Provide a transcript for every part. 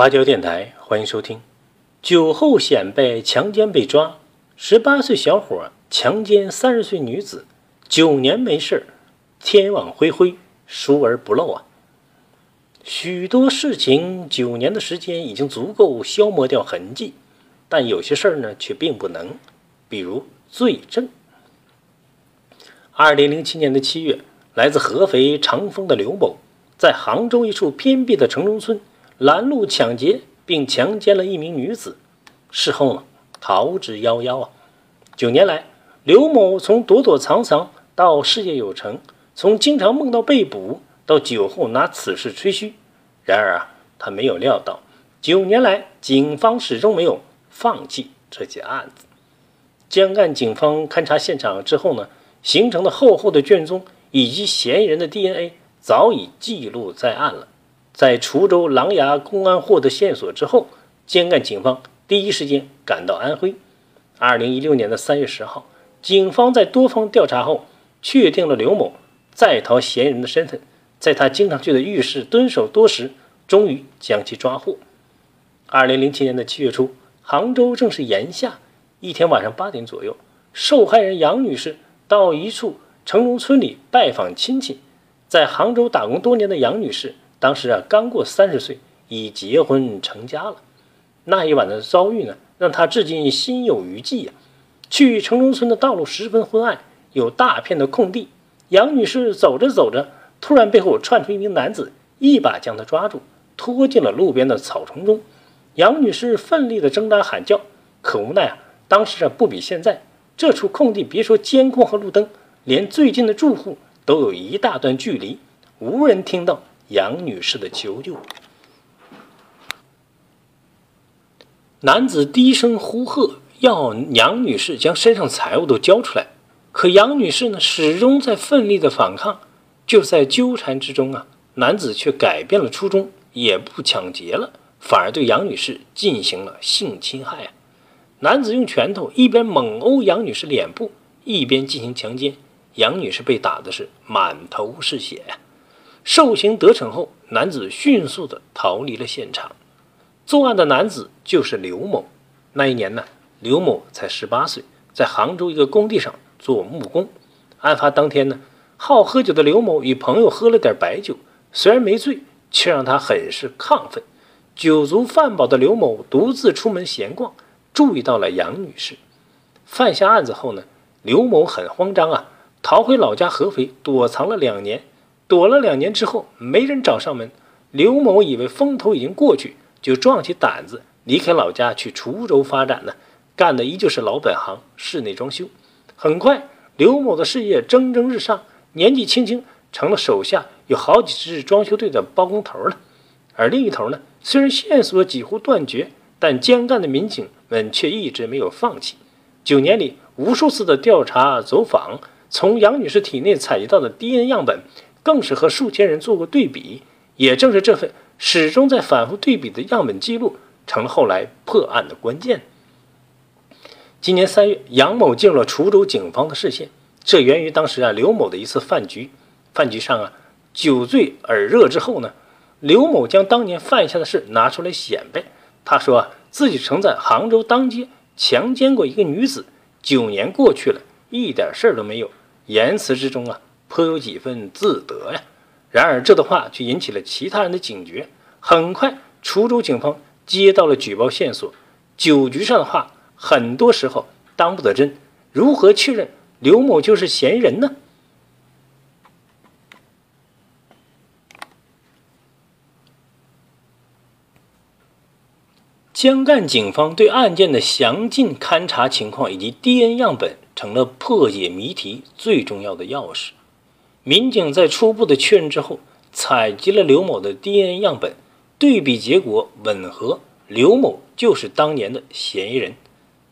花椒电台，欢迎收听。酒后显摆强奸被抓，十八岁小伙强奸三十岁女子，九年没事，天网恢恢，疏而不漏啊。许多事情，九年的时间已经足够消磨掉痕迹，但有些事儿呢，却并不能。比如罪证。二零零七年的七月，来自合肥长丰的刘某，在杭州一处偏僻的城中村。拦路抢劫并强奸了一名女子，事后呢逃之夭夭啊！九年来，刘某从躲躲藏藏到事业有成，从经常梦到被捕到酒后拿此事吹嘘。然而啊，他没有料到，九年来警方始终没有放弃这起案子。江干警方勘查现场之后呢，形成的厚厚的卷宗以及嫌疑人的 DNA 早已记录在案了。在滁州琅琊公安获得线索之后，江干警方第一时间赶到安徽。二零一六年的三月十号，警方在多方调查后，确定了刘某在逃嫌疑人的身份。在他经常去的浴室蹲守多时，终于将其抓获。二零零七年的七月初，杭州正是炎夏，一天晚上八点左右，受害人杨女士到一处城中村里拜访亲戚。在杭州打工多年的杨女士。当时啊，刚过三十岁，已结婚成家了。那一晚的遭遇呢，让他至今心有余悸呀。去城中村的道路十分昏暗，有大片的空地。杨女士走着走着，突然背后窜出一名男子，一把将她抓住，拖进了路边的草丛中。杨女士奋力的挣扎喊叫，可无奈啊，当时啊不比现在，这处空地别说监控和路灯，连最近的住户都有一大段距离，无人听到。杨女士的求救，男子低声呼喝，要杨女士将身上财物都交出来。可杨女士呢，始终在奋力的反抗。就在纠缠之中啊，男子却改变了初衷，也不抢劫了，反而对杨女士进行了性侵害啊！男子用拳头一边猛殴杨女士脸部，一边进行强奸。杨女士被打的是满头是血呀。受刑得逞后，男子迅速的逃离了现场。作案的男子就是刘某。那一年呢，刘某才十八岁，在杭州一个工地上做木工。案发当天呢，好喝酒的刘某与朋友喝了点白酒，虽然没醉，却让他很是亢奋。酒足饭饱的刘某独自出门闲逛，注意到了杨女士。犯下案子后呢，刘某很慌张啊，逃回老家合肥躲藏了两年。躲了两年之后，没人找上门。刘某以为风头已经过去，就壮起胆子离开老家去滁州发展呢。干的依旧是老本行，室内装修。很快，刘某的事业蒸蒸日上，年纪轻轻成了手下有好几支装修队的包工头了。而另一头呢，虽然线索几乎断绝，但江干的民警们却一直没有放弃。九年里，无数次的调查走访，从杨女士体内采集到的 DNA 样本。更是和数千人做过对比，也正是这份始终在反复对比的样本记录，成了后来破案的关键。今年三月，杨某进入了滁州警方的视线，这源于当时啊刘某的一次饭局。饭局上啊，酒醉耳热之后呢，刘某将当年犯下的事拿出来显摆。他说啊，自己曾在杭州当街强奸过一个女子，九年过去了，一点事儿都没有。言辞之中啊。颇有几分自得呀，然而这段话却引起了其他人的警觉。很快，滁州警方接到了举报线索：酒局上的话，很多时候当不得真。如何确认刘某就是嫌疑人呢？江干警方对案件的详尽勘查情况以及 DNA 样本，成了破解谜题最重要的钥匙。民警在初步的确认之后，采集了刘某的 DNA 样本，对比结果吻合，刘某就是当年的嫌疑人。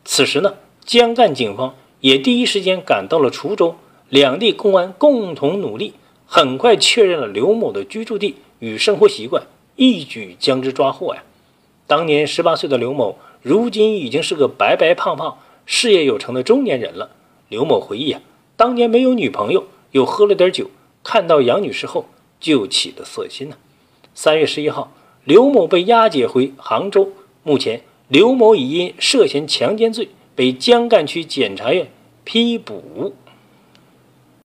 此时呢，江干警方也第一时间赶到了滁州，两地公安共同努力，很快确认了刘某的居住地与生活习惯，一举将之抓获呀。当年十八岁的刘某，如今已经是个白白胖胖、事业有成的中年人了。刘某回忆啊，当年没有女朋友。又喝了点酒，看到杨女士后就起了色心呢。三月十一号，刘某被押解回杭州。目前，刘某已因涉嫌强奸罪被江干区检察院批捕。